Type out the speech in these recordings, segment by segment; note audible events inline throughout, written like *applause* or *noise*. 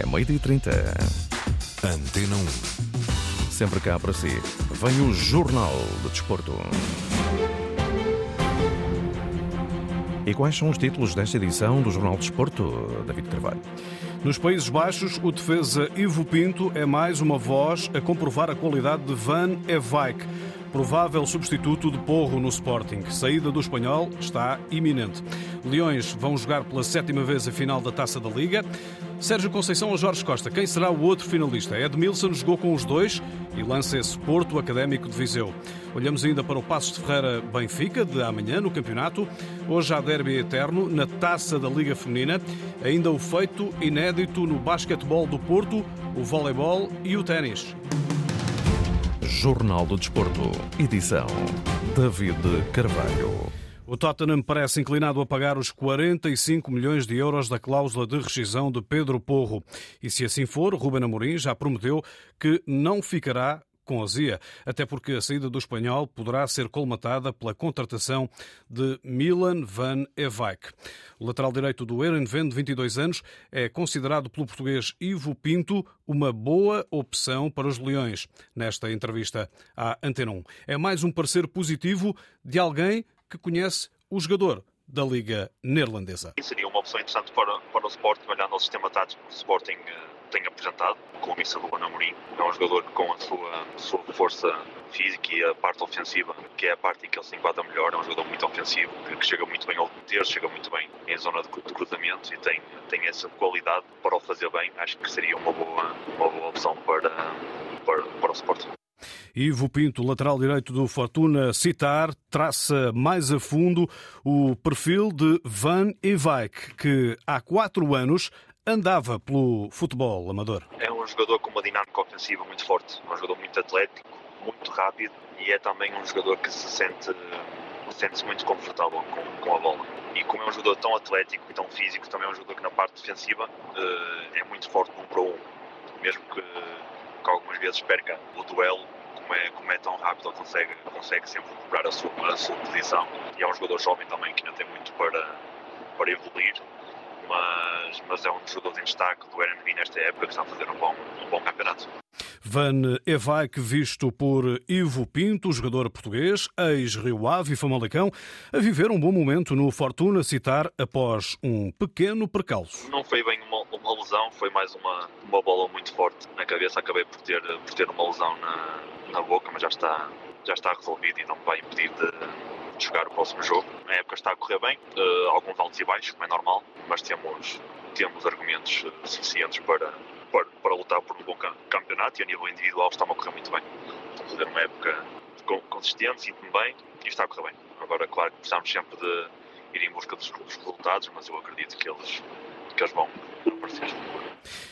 É meio-dia e trinta. Antena 1. Sempre cá para si. Vem o Jornal de Desporto. E quais são os títulos desta edição do Jornal de Desporto, David Carvalho? Nos Países Baixos, o defesa Ivo Pinto é mais uma voz a comprovar a qualidade de Van Evijk, provável substituto de Porro no Sporting. Saída do espanhol está iminente. Leões vão jogar pela sétima vez a final da Taça da Liga. Sérgio Conceição ou Jorge Costa, quem será o outro finalista? Edmilson jogou com os dois e lança esse Porto Académico de Viseu. Olhamos ainda para o Passos de Ferreira Benfica, de amanhã no campeonato. Hoje há derby eterno na Taça da Liga Feminina. Ainda o feito inédito no basquetebol do Porto, o voleibol e o ténis. Jornal do Desporto, edição David Carvalho. O Tottenham parece inclinado a pagar os 45 milhões de euros da cláusula de rescisão de Pedro Porro. E se assim for, Ruben Amorim já prometeu que não ficará com azia, até porque a saída do espanhol poderá ser colmatada pela contratação de Milan van Evijk. O lateral direito do Erenven, de 22 anos, é considerado pelo português Ivo Pinto uma boa opção para os Leões. Nesta entrevista à Antena 1. É mais um parecer positivo de alguém que conhece o jogador da Liga Neerlandesa. Seria uma opção interessante para, para o Sporting, olhando ao sistema tático que o Sporting eh, tem apresentado, com o Missa Ruben Amorim. É um jogador com a sua, sua força física e a parte ofensiva, que é a parte em que ele se enquadra melhor, é um jogador muito ofensivo, que chega muito bem ao meter, chega muito bem em zona de cruzamento e tem, tem essa qualidade para o fazer bem. Acho que seria uma boa, uma boa opção para, para, para o Sporting. Ivo Pinto, lateral direito do Fortuna Citar, traça mais a fundo o perfil de Van Evijk, que há quatro anos andava pelo futebol amador. É um jogador com uma dinâmica ofensiva muito forte, um jogador muito atlético, muito rápido e é também um jogador que se sente sente-se muito confortável com, com a bola. E como é um jogador tão atlético e tão físico, também é um jogador que na parte defensiva uh, é muito forte um para um. Mesmo que, que algumas vezes perca o duelo, como é, como é tão rápido, ele consegue, consegue sempre recuperar a sua, a sua posição. E é um jogador jovem também que ainda tem muito para, para evoluir. Mas, mas é um dos jogadores em destaque do RNB nesta época que está a fazer um bom, um bom campeonato. Van Evijk, visto por Ivo Pinto, jogador português, ex-Rio Ave e Famalicão, a viver um bom momento no Fortuna Citar após um pequeno percalço. Não foi bem lesão, foi mais uma, uma bola muito forte na cabeça. Acabei por ter, por ter uma lesão na, na boca, mas já está, já está resolvido e não me vai impedir de, de jogar o próximo jogo. Na época está a correr bem, uh, alguns altos e baixos, como é normal, mas temos, temos argumentos suficientes para, para, para lutar por um bom campeonato e a nível individual está-me a correr muito bem. Estou a fazer uma época consistente, sinto-me bem e está a correr bem. Agora, claro que precisamos sempre de ir em busca dos resultados, mas eu acredito que eles, que eles vão por ser.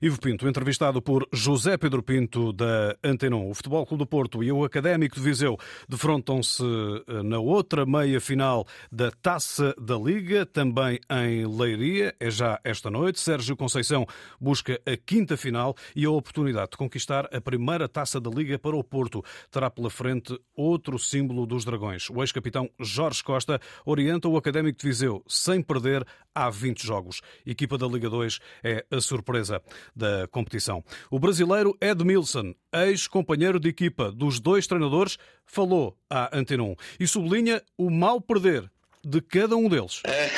Ivo Pinto, entrevistado por José Pedro Pinto da Antenon. O Futebol Clube do Porto e o Académico de Viseu defrontam-se eh, na outra meia-final da Taça da Liga, também em Leiria. É já esta noite. Sérgio Conceição busca a quinta final e a oportunidade de conquistar a primeira Taça da Liga para o Porto. Terá pela frente outro símbolo dos Dragões. O ex-capitão Jorge Costa orienta o Académico de Viseu sem perder há 20 jogos. Equipa da Liga 2 é a surpresa da competição. O brasileiro Edmilson, ex-companheiro de equipa dos dois treinadores, falou à Antena 1 e sublinha o mal perder de cada um deles. É,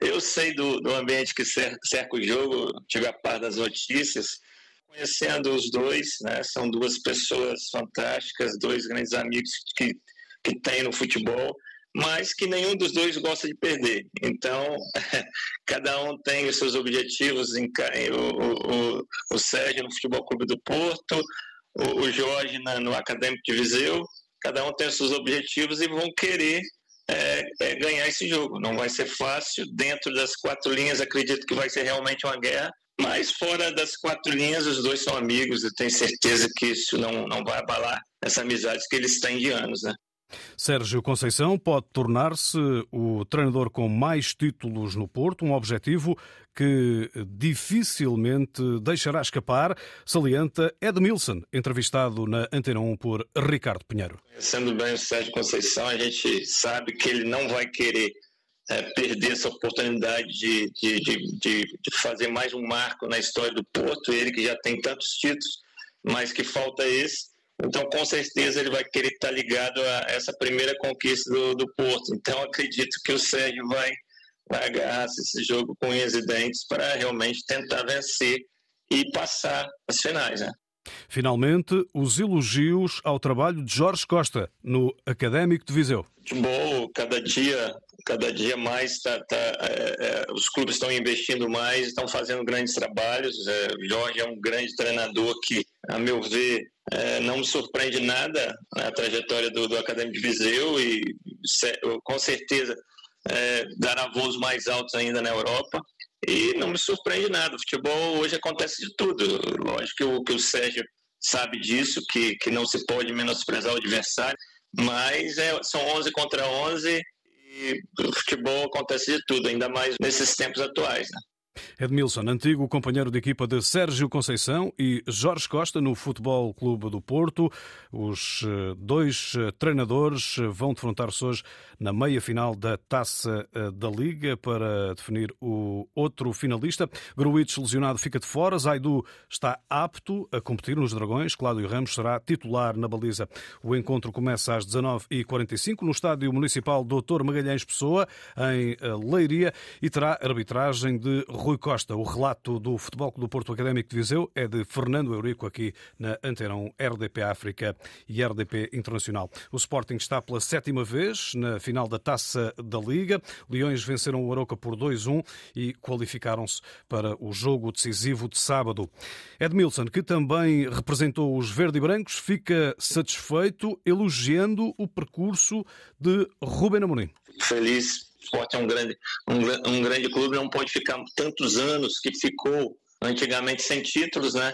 *laughs* eu sei do, do, ambiente que cerca o jogo, tive a par das notícias, conhecendo os dois, né, são duas pessoas fantásticas, dois grandes amigos que, que tem no futebol mas que nenhum dos dois gosta de perder. Então, *laughs* cada um tem os seus objetivos. Em, o, o, o Sérgio no Futebol Clube do Porto, o, o Jorge na, no Acadêmico de Viseu, cada um tem os seus objetivos e vão querer é, é, ganhar esse jogo. Não vai ser fácil. Dentro das quatro linhas, acredito que vai ser realmente uma guerra. Mas fora das quatro linhas, os dois são amigos. Eu tenho certeza que isso não, não vai abalar essa amizade que eles têm de anos, né? Sérgio Conceição pode tornar-se o treinador com mais títulos no Porto, um objetivo que dificilmente deixará escapar, salienta Edmilson, entrevistado na Antena 1 por Ricardo Pinheiro. Sendo bem o Sérgio Conceição, a gente sabe que ele não vai querer é, perder essa oportunidade de, de, de, de, fazer mais um marco na história do Porto, ele que já tem tantos títulos, mas que falta esse. Então, com certeza, ele vai querer estar ligado a essa primeira conquista do, do Porto. Então, acredito que o Sérgio vai, vai agarrar esse jogo com unhas e dentes para realmente tentar vencer e passar as finais. Né? Finalmente, os elogios ao trabalho de Jorge Costa no Académico de Viseu. Futebol, cada dia, cada dia mais, tá, tá é, é, os clubes estão investindo mais, estão fazendo grandes trabalhos. É, Jorge é um grande treinador que, a meu ver, é, não me surpreende nada a trajetória do, do Acadêmico de Viseu e com certeza é, dará voos mais altos ainda na Europa. E não me surpreende nada. O futebol hoje acontece de tudo. Lógico que o, que o Sérgio sabe disso, que, que não se pode menosprezar o adversário, mas é, são 11 contra 11 e o futebol acontece de tudo, ainda mais nesses tempos atuais. Né? Edmilson, antigo companheiro de equipa de Sérgio Conceição e Jorge Costa no Futebol Clube do Porto. Os eh, dois eh, treinadores eh, vão defrontar-se hoje na meia-final da Taça da Liga para definir o outro finalista. Gruitch lesionado fica de fora. Zaidu está apto a competir nos Dragões. Cláudio Ramos será titular na baliza. O encontro começa às 19h45 no Estádio Municipal Doutor Magalhães Pessoa, em Leiria, e terá arbitragem de Rui Costa. O relato do Futebol Clube do Porto Académico de Viseu é de Fernando Eurico aqui na Antena 1 RDP África e RDP Internacional. O Sporting está pela sétima vez na final da Taça da Liga. Leões venceram o Aroca por 2-1 e qualificaram-se para o jogo decisivo de sábado. Edmilson, que também representou os verde e brancos, fica satisfeito elogiando o percurso de Ruben Amorim. Feliz esporte é um grande, um, um grande clube, não pode ficar tantos anos que ficou antigamente sem títulos, né?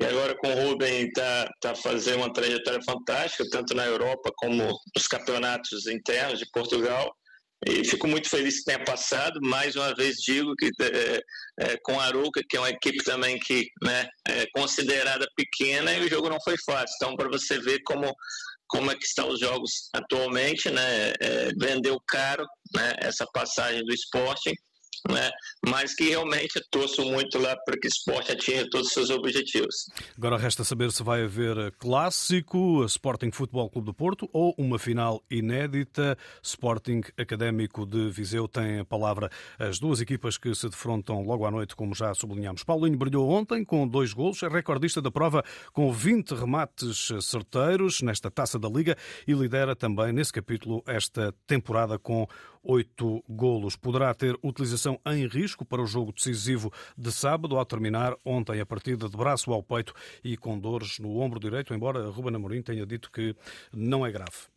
E agora com o Rubem está tá fazendo uma trajetória fantástica, tanto na Europa como nos campeonatos internos de Portugal. E fico muito feliz que tenha passado. Mais uma vez digo que é, é, com a Aruca, que é uma equipe também que né, é considerada pequena, e o jogo não foi fácil. Então, para você ver como como é que estão os jogos atualmente, né? É, vendeu caro né, essa passagem do esporte né? mas que realmente torço muito lá para que o esporte atinja todos os seus objetivos. Agora resta saber se vai haver clássico, Sporting Futebol Clube do Porto ou uma final inédita. Sporting Académico de Viseu tem a palavra as duas equipas que se defrontam logo à noite, como já sublinhamos. Paulinho brilhou ontem com dois golos, é recordista da prova com 20 remates certeiros nesta taça da Liga e lidera também nesse capítulo esta temporada com oito golos. Poderá ter utilização em risco para o jogo decisivo de sábado, ao terminar ontem a partida de braço ao peito e com dores no ombro direito, embora Ruben Amorim tenha dito que não é grave.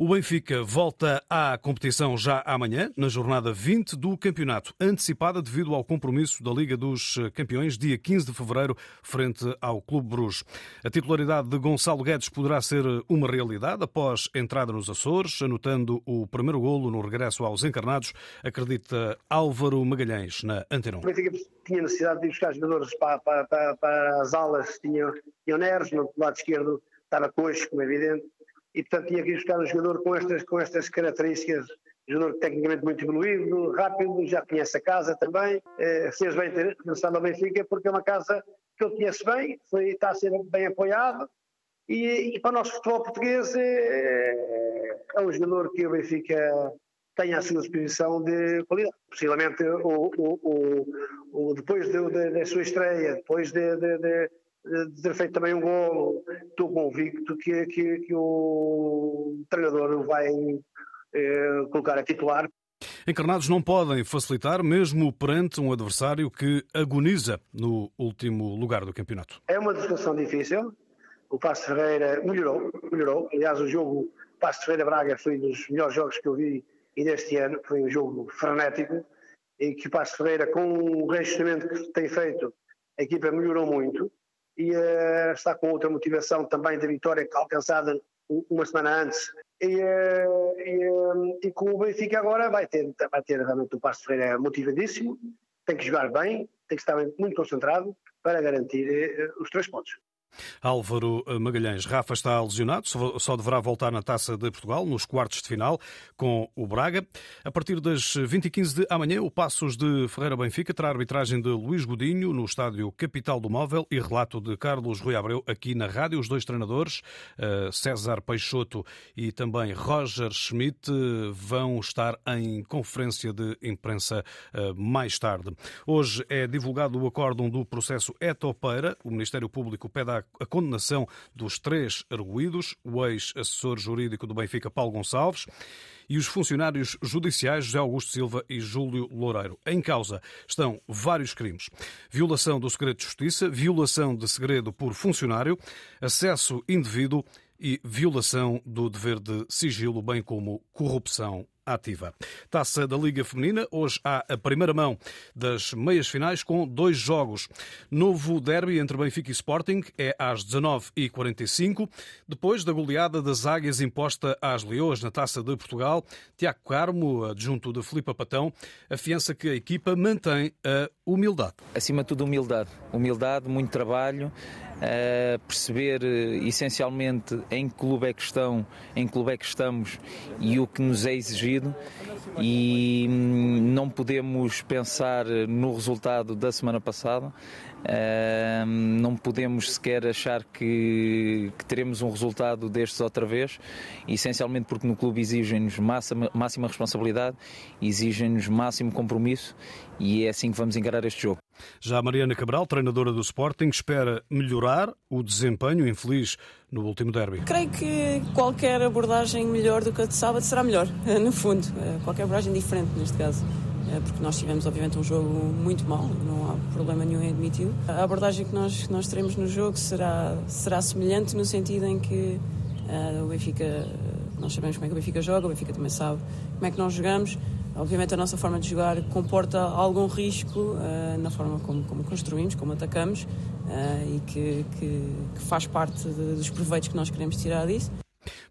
O Benfica volta à competição já amanhã, na jornada 20 do campeonato, antecipada devido ao compromisso da Liga dos Campeões, dia 15 de fevereiro, frente ao Clube Bruges. A titularidade de Gonçalo Guedes poderá ser uma realidade após entrada nos Açores, anotando o primeiro golo no regresso aos encarnados, acredita Álvaro Magalhães, na Antena 1. O Benfica tinha necessidade de buscar jogadores para, para, para, para as alas, tinha, tinha Neres, no lado esquerdo estava coxo, como é evidente, e portanto tinha que buscar um jogador com estas, com estas características, jogador tecnicamente muito evoluído, rápido, já conhece a casa também, eh, fez bem ter regressado ao Benfica porque é uma casa que ele conhece bem, foi, está a ser bem apoiado e, e para o nosso futebol português é, é um jogador que o Benfica tem à sua disposição de qualidade. Possivelmente o, o, o, o depois de, de, da sua estreia, depois de, de de ter feito também um golo, estou convicto que, que, que o treinador vai eh, colocar a titular. Encarnados não podem facilitar, mesmo perante um adversário que agoniza no último lugar do campeonato. É uma situação difícil. O Passo Ferreira melhorou, melhorou. Aliás, o jogo Passo Ferreira-Braga foi um dos melhores jogos que eu vi neste ano. Foi um jogo frenético e que o Passo Ferreira, com o reajustamento que tem feito, a equipa melhorou muito e uh, está com outra motivação também da vitória alcançada uma semana antes. E, uh, e, uh, e, com o Benfica agora vai ter, vai ter realmente o Passo Ferreira motivadíssimo, tem que jogar bem, tem que estar muito concentrado para garantir os três pontos. Álvaro Magalhães. Rafa está lesionado, só deverá voltar na Taça de Portugal, nos quartos de final, com o Braga. A partir das 20h15 de amanhã, o Passos de Ferreira Benfica terá a arbitragem de Luís Godinho no estádio Capital do Móvel e relato de Carlos Rui Abreu aqui na rádio. Os dois treinadores, eh, César Peixoto e também Roger Schmidt, vão estar em conferência de imprensa eh, mais tarde. Hoje é divulgado o acórdão do processo Etopeira. O Ministério Público pede à a condenação dos três arguídos, o ex-assessor jurídico do Benfica, Paulo Gonçalves, e os funcionários judiciais José Augusto Silva e Júlio Loureiro. Em causa estão vários crimes: violação do segredo de justiça, violação de segredo por funcionário, acesso indevido e violação do dever de sigilo, bem como corrupção ativa. Taça da Liga Feminina, hoje há a primeira mão das meias finais com dois jogos. Novo derby entre Benfica e Sporting é às 19h45. Depois da goleada das Águias imposta às Leões na Taça de Portugal, Tiago Carmo, adjunto de Filipe Patão, afiança que a equipa mantém a humildade. Acima de tudo, humildade. Humildade, muito trabalho uh, perceber uh, essencialmente em que clube é que estão, em que clube é que estamos e o que nos é exigido e hum, não podemos pensar no resultado da semana passada. Uh, não podemos sequer achar que, que, teremos um resultado destes outra vez, essencialmente porque no clube exigem-nos máxima, máxima responsabilidade, exigem-nos máximo compromisso e é assim que vamos encarar este jogo. Já Mariana Cabral, treinadora do Sporting, espera melhorar o desempenho infeliz no último derby. Creio que qualquer abordagem melhor do que a de sábado será melhor, *laughs* no fundo. Eh, qualquer abordagem diferente, neste caso. Eh, porque nós tivemos, obviamente, um jogo muito mau, não há problema nenhum em admiti-lo. A abordagem que nós, que nós teremos no jogo será, será semelhante no sentido em que uh, o Benfica, nós sabemos como é que o Benfica joga, o Benfica também sabe como é que nós jogamos. Obviamente a nossa forma de jogar comporta algum risco uh, na forma como, como, construímos, como atacamos uh, e que, que, que, faz parte de, dos proveitos que nós queremos tirar disso.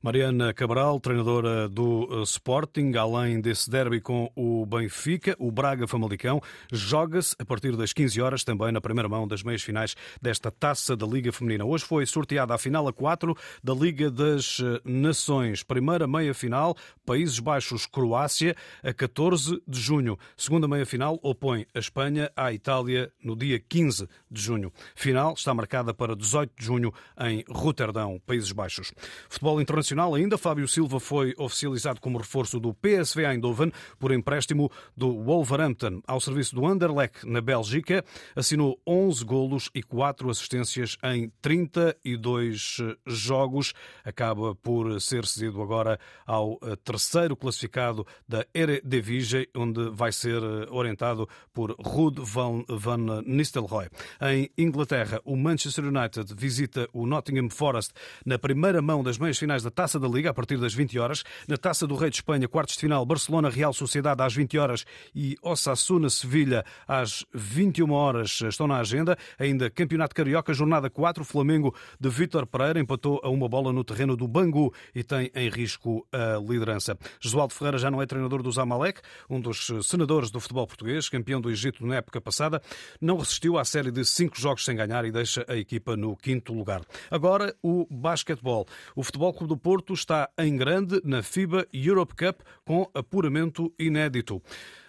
Mariana Cabral, treinadora do eh, Sporting, além desse derby com o Benfica, o Braga Famalicão joga-se a partir das 15 horas também na primeira mão das meias finais desta Taça da Liga Feminina. Hoje foi sorteada a final a 4 da Liga das eh, Nações. Primeira meia final, Países Baixos-Croácia, a 14 de junho. Segunda meia final opõe a Espanha à Itália no dia 15 de junho. Final está marcada para 18 de junho em Roterdão, Países Baixos. Futebol internacional ainda, Fábio Silva foi oficializado como reforço do PSV Eindhoven por empréstimo do Wolverhampton ao serviço do Anderlecht na Bélgica. Assinou 11 golos e 4 assistências em 32 jogos. Acaba por ser cedido agora ao eh, terceiro classificado da Eredivisie, onde vai ser eh, orientado por Ruud van, van Nistelrooy. Em Inglaterra, o Manchester United visita o Nottingham Forest na primeira mão das meias finais da Taça da Liga, a partir das 20 horas. Na Taça do Rei de Espanha, quartos de final, Barcelona, Real Sociedade às 20 horas e Osasuna, Sevilha às 21 horas estão na agenda. Ainda Campeonato Carioca, jornada 4, Flamengo de Vítor Pereira empatou a uma bola no terreno do Bangu e tem em risco a liderança. Josualdo Ferreira já não é treinador do Zamalek, um dos senadores do futebol português, campeão do Egito na época passada, não resistiu à série de cinco jogos sem ganhar e deixa a equipa no quinto lugar. Agora, o basquetebol. O Futebol Clube do Porto está em grande na FIBA Europe Cup com apuramento inédito.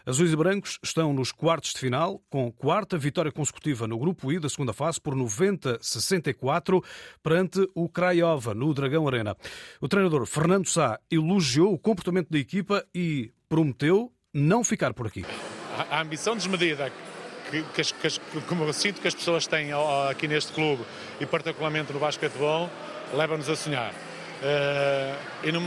Azuis e brancos estão nos quartos de final, com quarta vitória consecutiva no grupo I da segunda fase por 90-64 perante o Craiova no Dragão Arena. O treinador Fernando Sá elogiou o comportamento da equipa e prometeu não ficar por aqui. A ambição desmedida que, que, que, como eu sinto que as pessoas têm aqui neste clube e particularmente no basquetebol, leva-nos a sonhar. Uh, e, não,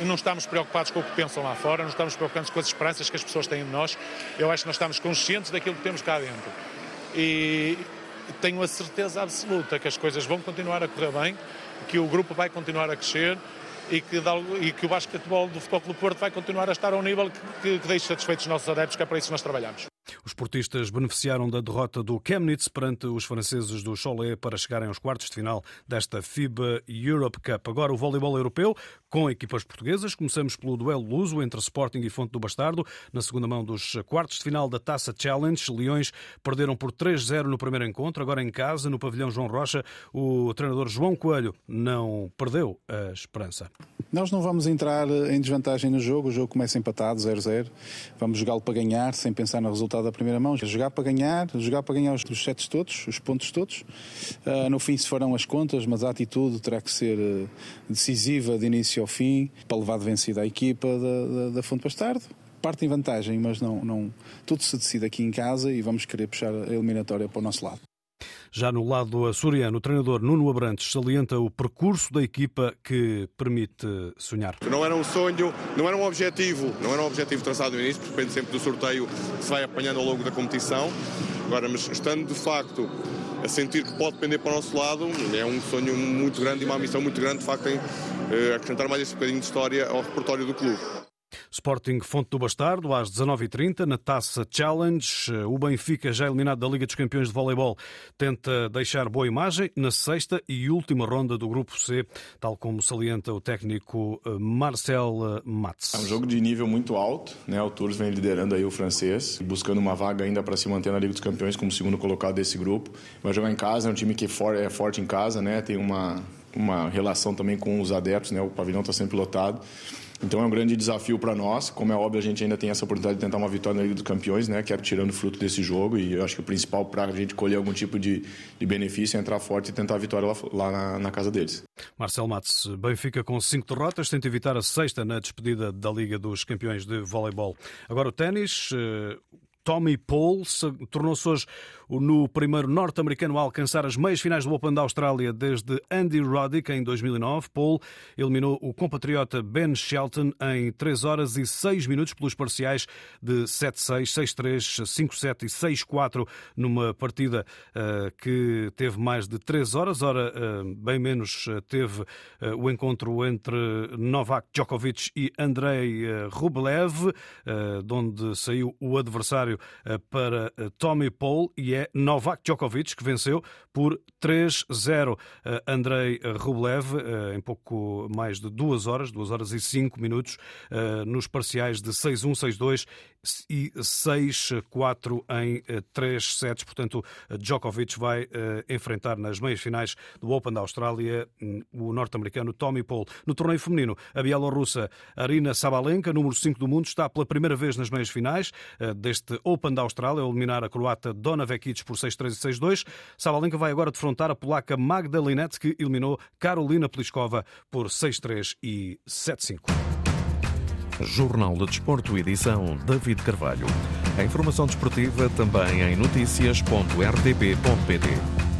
e, não, estamos preocupados com o que pensam lá fora, não estamos preocupados com as esperanças que as pessoas têm em nós. Eu acho que nós estamos conscientes daquilo que temos cá dentro. E tenho a certeza absoluta que as coisas vão continuar a correr bem, que o grupo vai continuar a crescer e que, e que o basquetebol do Futebol Clube Porto vai continuar a estar a um nível que, que, que deixe satisfeitos os nossos adeptos, que é para isso que nós trabalhamos. Os portistas beneficiaram da derrota do Chemnitz perante os franceses do Cholet para chegarem aos quartos de final desta FIBA Europe Cup. Agora o voleibol europeu com equipas portuguesas. Começamos pelo duelo luso entre Sporting e Fonte do Bastardo. Na segunda mão dos quartos de final da Taça Challenge, Leões perderam por 3-0 no primeiro encontro. Agora em casa, no pavilhão João Rocha, o treinador João Coelho não perdeu a esperança. Nós não vamos entrar em desvantagem no jogo. O jogo começa empatado, 0-0. Vamos jogá-lo para ganhar, sem pensar no resultado resultado da primeira mão. Jogar para ganhar, jogar para ganhar os, os sets todos, os pontos todos. Uh, no fim se farão as contas, mas a atitude terá que ser uh, decisiva de início ao fim para levar de vencida a equipa da, da, da Fonte Bastardo parte em vantagem, mas não, não, tudo se decide aqui em casa e vamos querer puxar a eliminatória para o nosso lado. Já no lado açoriano, o treinador Nuno Abrantes salienta o percurso da equipa que permite sonhar. Não era um sonho, não era um objetivo, não era um objetivo traçado no início, depende sempre do sorteio que se vai apanhando ao longo da competição. Agora, mas estando de facto a sentir que pode depender para o nosso lado, é um sonho muito grande e uma missão muito grande, de facto, em eh, acrescentar mais esse bocadinho de história ao repertório do clube. Sporting Fonte do Bastardo, às 19h30, na Taça Challenge. O Benfica, já eliminado da Liga dos Campeões de Voleibol, tenta deixar boa imagem na sexta e última ronda do Grupo C, tal como salienta o técnico eh, Marcel eh, Matz. É um jogo de nível muito alto, né? o Tours vem liderando aí o francês, buscando uma vaga ainda para se manter na Liga dos Campeões como segundo colocado desse grupo. Vai jogar em casa, é um time que é forte em casa, né? tem uma, uma relação também com os adeptos, né? o pavilhão está sempre lotado. Então é um grande desafio para nós. Como é óbvio, a gente ainda tem essa oportunidade de tentar uma vitória na Liga dos Campeões, né? Que é tirando fruto desse jogo. E eu acho que o principal para a gente colher algum tipo de, de benefício é entrar forte e tentar a vitória lá, lá na, na, casa deles. Marcel Matos, Benfica com cinco derrotas, tenta evitar a sexta na despedida da Liga dos Campeões de Voleibol. Agora o ténis. Eh, Tommy Paul tornou-se hoje no primeiro norte-americano a alcançar as meias finais do Open da Austrália desde Andy Roddick em 2009. Paul eliminou o compatriota Ben Shelton em 3 horas e 6 minutos pelos parciais de 7-6, 6-3, 5-7 e 6-4 numa partida uh, que teve mais de 3 horas. Ora, uh, bem menos uh, teve o encontro entre Novak Djokovic e Andrei Rublev, de onde saiu o adversário para Tommy Paul e é Novak Djokovic, que venceu por 3-0 eh, Andrei Rublev eh, em pouco mais de duas horas, duas horas e cinco minutos, eh, nos parciais de 6-1, 6-2 e 6-4 em 3 sets. Portanto, Djokovic vai enfrentar nas meias finais do Open da Austrália hum, o norte-americano Tommy Paul. No torneio feminino, a bielorrussa Arina Sabalenka, número 5 do mundo, está pela primeira vez nas meias finais deste Open da Austrália, ao eliminar a croata Dona Vekic por 6-3 e 6-2. Sabalenka vai agora defrontar a polaca Magda Linette, que eliminou Carolina Pliskova por 6-3 e 7-5. Jornal de Desporto, edição David Carvalho. A informação desportiva também em notícias.rtp.pt.